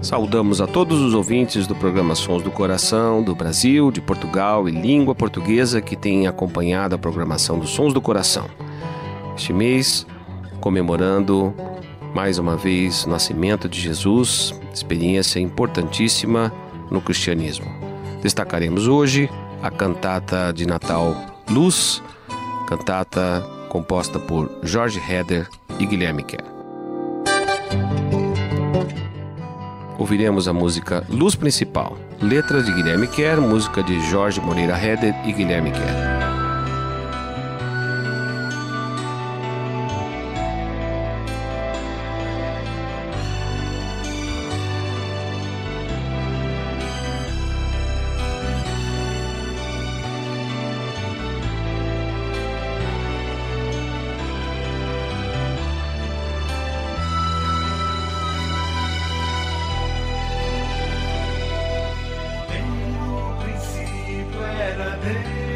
Saudamos a todos os ouvintes do programa Sons do Coração, do Brasil, de Portugal e língua portuguesa que têm acompanhado a programação dos Sons do Coração. Este mês, comemorando mais uma vez o nascimento de Jesus, experiência importantíssima no cristianismo. Destacaremos hoje a cantata de Natal Luz, cantata composta por Jorge Heder e Guilherme Kerr. Ouviremos a música Luz Principal, letra de Guilherme Kerr, música de Jorge Moreira Heder e Guilherme Kerr.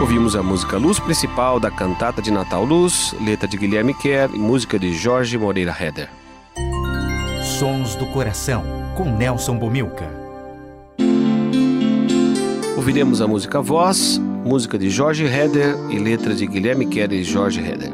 Ouvimos a música Luz Principal da cantata de Natal Luz, letra de Guilherme Kerr e música de Jorge Moreira Heder. Sons do Coração, com Nelson Bomilca. Ouviremos a música Voz, música de Jorge Heder e letra de Guilherme Kerr e Jorge Heder.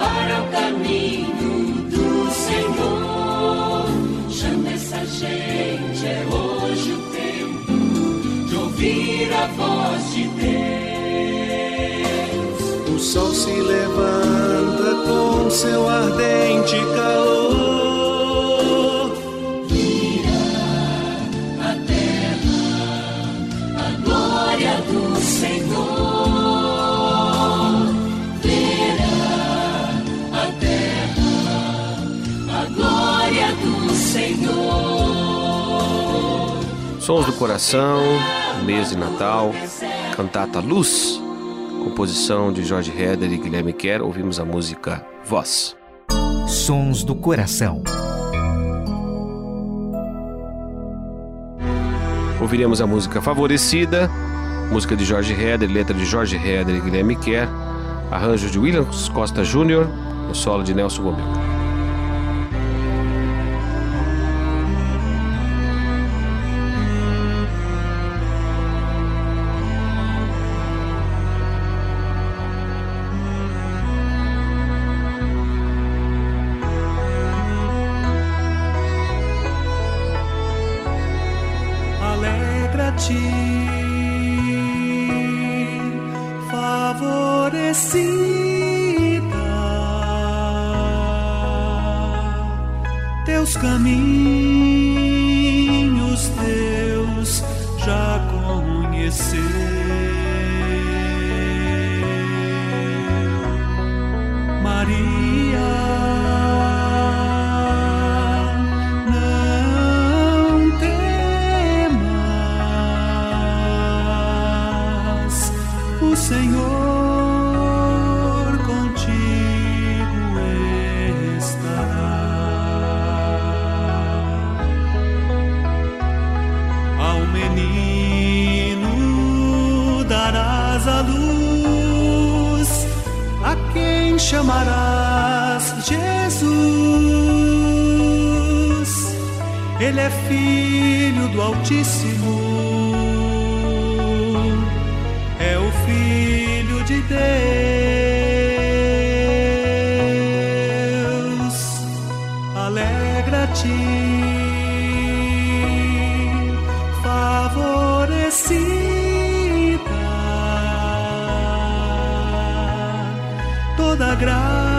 Para o caminho do Senhor. Chama essa gente, é hoje o tempo de ouvir a voz de Deus. O sol se levanta com seu ardente calor. Sons do Coração, mês de Natal, cantata Luz, composição de Jorge Heder e Guilherme Kerr, ouvimos a música Voz. Sons do Coração. Ouviremos a música Favorecida, música de Jorge Heder, letra de Jorge Heder e Guilherme Kerr, arranjo de Williams Costa Jr., no solo de Nelson Gomel. Alegra-te, favorecida, toda graça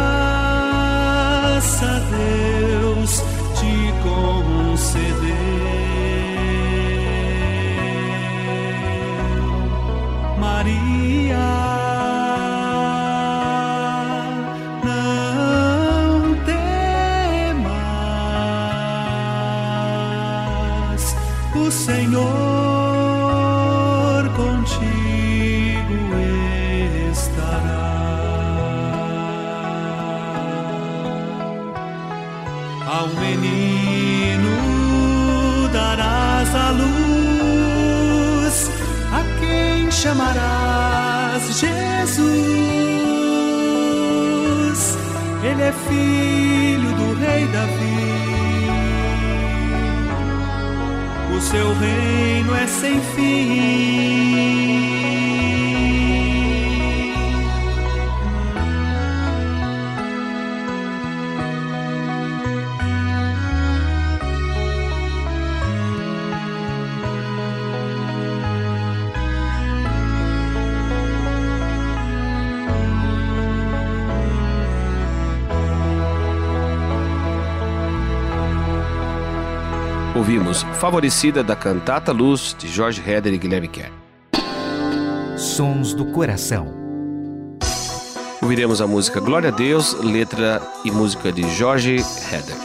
Deus te concedeu. Senhor contigo estará. Ao menino darás a luz, a quem chamarás Jesus. Ele é filho do rei Davi. Seu reino é sem fim. Ouvimos Favorecida da cantata Luz de Jorge Heder e Guilherme Kerr. Sons do Coração. Ouviremos a música Glória a Deus, letra e música de Jorge Heder.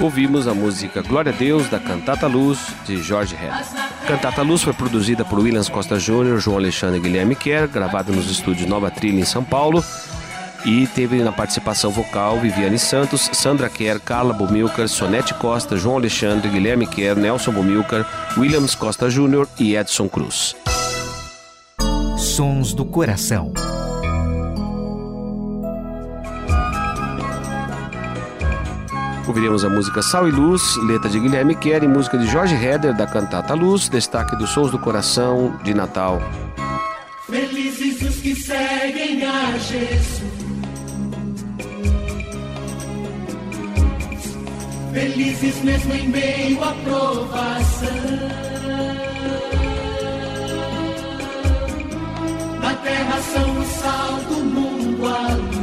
Ouvimos a música Glória a Deus da Cantata Luz de Jorge Head. Cantata Luz foi produzida por Williams Costa Júnior, João Alexandre e Guilherme Kerr, gravada nos estúdios Nova Trilha em São Paulo. E teve na participação vocal Viviane Santos, Sandra Kerr, Carla Bumilcar, Sonete Costa, João Alexandre, Guilherme Kerr, Nelson Bumilcar, Williams Costa Júnior e Edson Cruz. Sons do Coração. Ouviremos a música Sal e Luz, letra de Guilherme Kerr e música de Jorge Heder da cantata Luz, destaque dos Sons do Coração de Natal. Felizes os que seguem a Jesus. Felizes mesmo em meio à provação. Na terra são o sal do mundo a luz.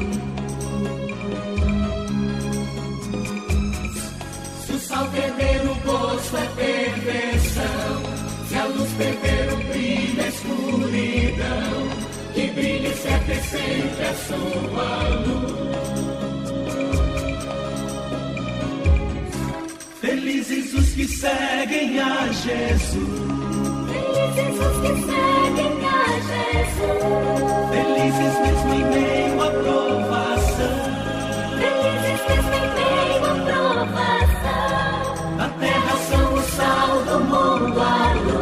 Brilhe sempre, sempre a sua luz. Felizes os que seguem a Jesus. Felizes os que seguem a Jesus. Felizes mesmo em meio à provação. Felizes mesmo em meio à provação. Na terra são o sal do mundo, a luz.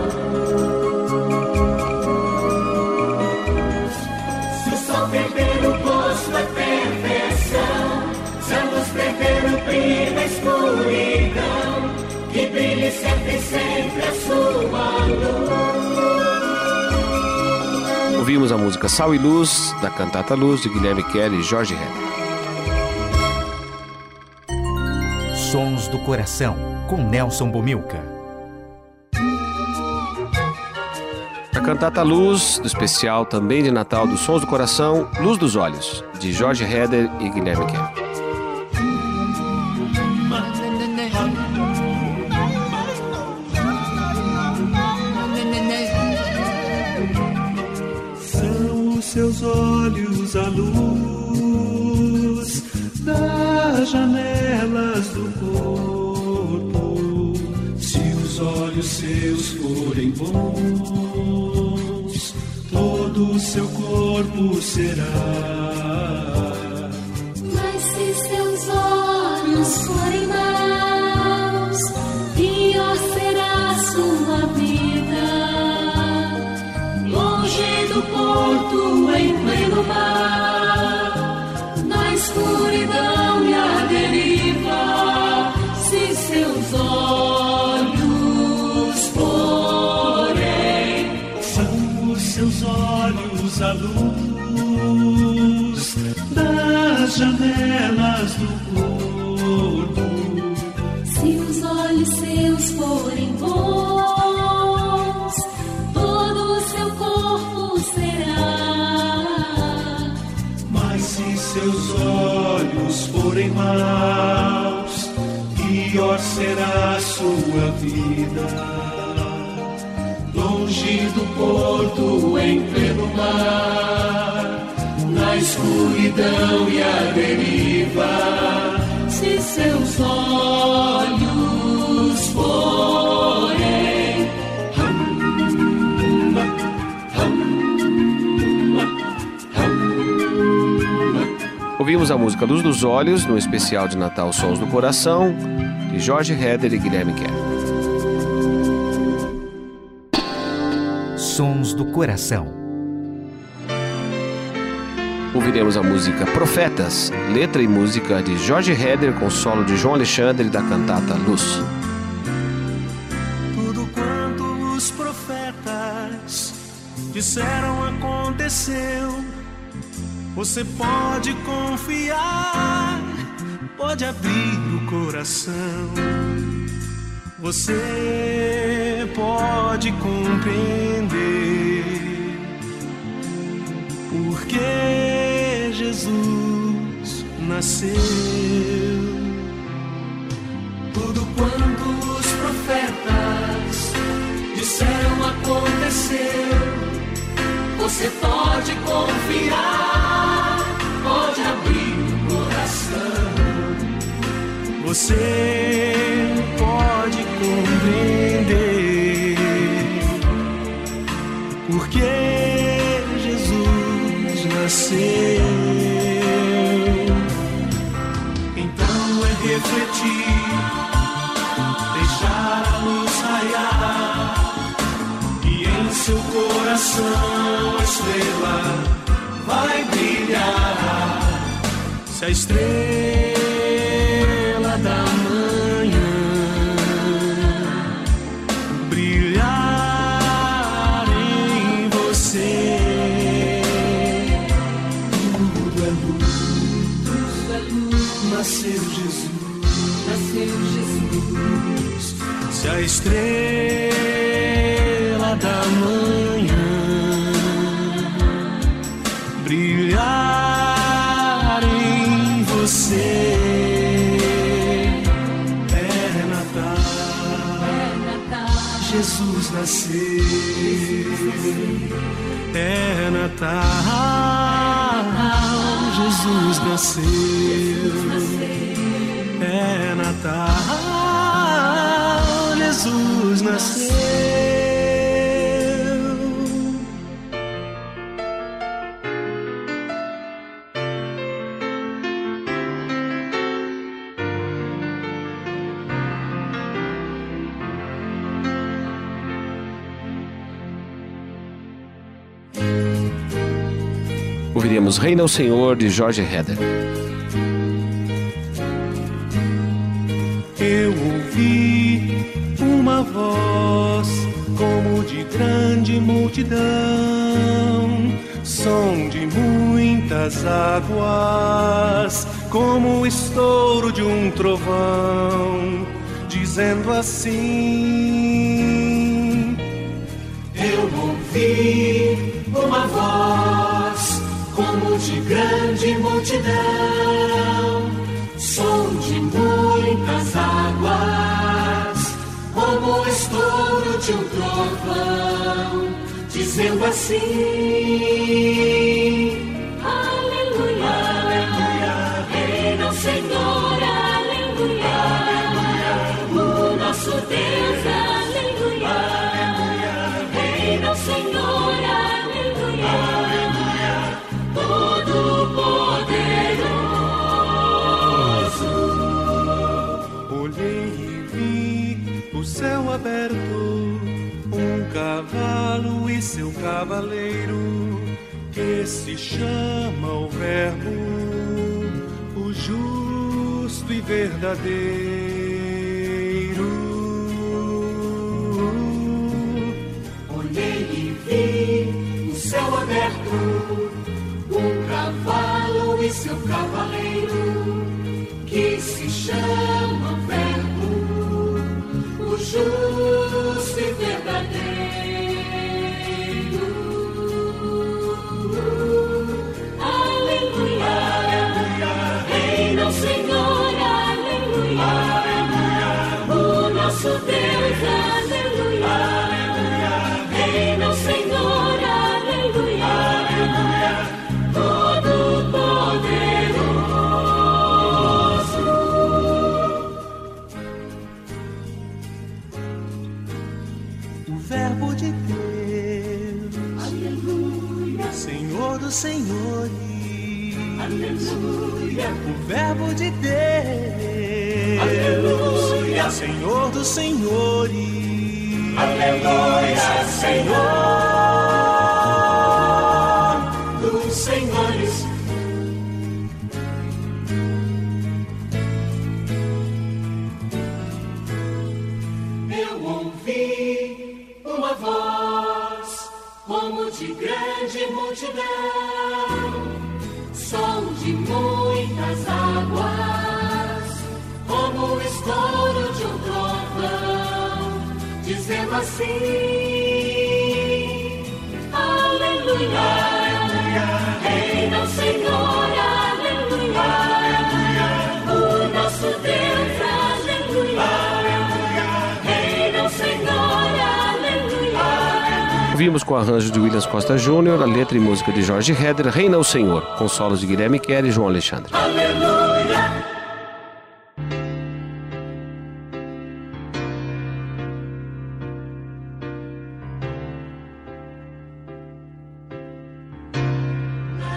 Ouvimos a música Sal e Luz da cantata Luz de Guilherme Kerr e Jorge Heder. Sons do Coração, com Nelson Bomilca. A cantata Luz, do especial também de Natal dos Sons do Coração, Luz dos Olhos, de Jorge Heder e Guilherme Kerr. Olhos a luz das janelas do corpo. Se os olhos seus forem bons, todo o seu corpo será. Mas se seus olhos forem maus, pior será sua vida. Longe do porto, em pleno mar, a luz das janelas do corpo. Se os olhos seus forem bons, todo o seu corpo será. Mas se seus olhos forem maus, pior será a sua vida. Longe do porto, em pleno mar, na escuridão e a deriva, se seus olhos forem. Ouvimos a música Luz dos Olhos, no especial de Natal Sons do Coração, de Jorge Heder e Guilherme Kerr. Sons do Coração. Ouviremos a música Profetas, letra e música de Jorge Heder com solo de João Alexandre da cantata Luz. Tudo quanto os profetas disseram aconteceu. Você pode confiar, pode abrir o coração. Você pode compreender por que Jesus nasceu. Tudo quanto os profetas disseram aconteceu. Você pode confiar, pode abrir o coração. Você pode compreender porque Jesus nasceu. Então é refletir, deixar a luz raiar e em seu coração a estrela vai brilhar. Se a estrela estrela da manhã brilhar em você. É Natal, Jesus nasceu. É Natal, Jesus nasceu. É Natal, Jesus nasceu. Ouviremos Reina o Senhor de Jorge Heder. Uma voz como de grande multidão, som de muitas águas, como o estouro de um trovão, dizendo assim: Eu ouvi uma voz como de grande multidão, dizendo assim: Aleluia, aleluia, reina o Senhor, aleluia, o nosso Deus, aleluia, aleluia, reina o Senhor, aleluia, todo poderoso. Olhei e vi o céu aberto, cavalo e seu cavaleiro, que se chama o Verbo, o justo e verdadeiro. Olhei e vi o céu aberto, um cavalo e seu cavaleiro, que se chama Verbo, o justo e verdadeiro. O Verbo de Deus, Aleluia. Senhor dos Senhores. aleluia, Senhor dos senhores. Eu ouvi uma voz como de grande multidão, muitas águas, como o estouro de um trovão, dizendo assim: Aleluia, aleluia, reina o Senhor, Ouvimos com arranjo de Williams Costa Júnior, a letra e música de Jorge Heder, Reina o Senhor, com solos de Guilherme Kerr e João Alexandre. Aleluia!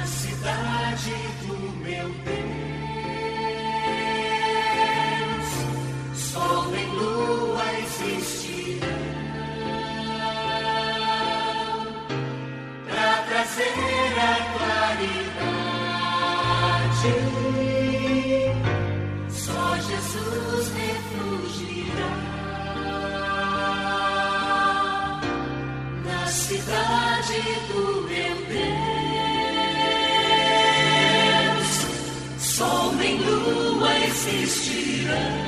cidade existirão.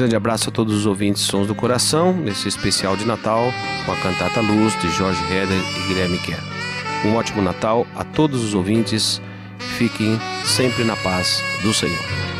grande abraço a todos os ouvintes Sons do Coração, nesse especial de Natal, com a cantata Luz de Jorge Heder e Guilherme Kerr. Um ótimo Natal a todos os ouvintes. Fiquem sempre na paz do Senhor.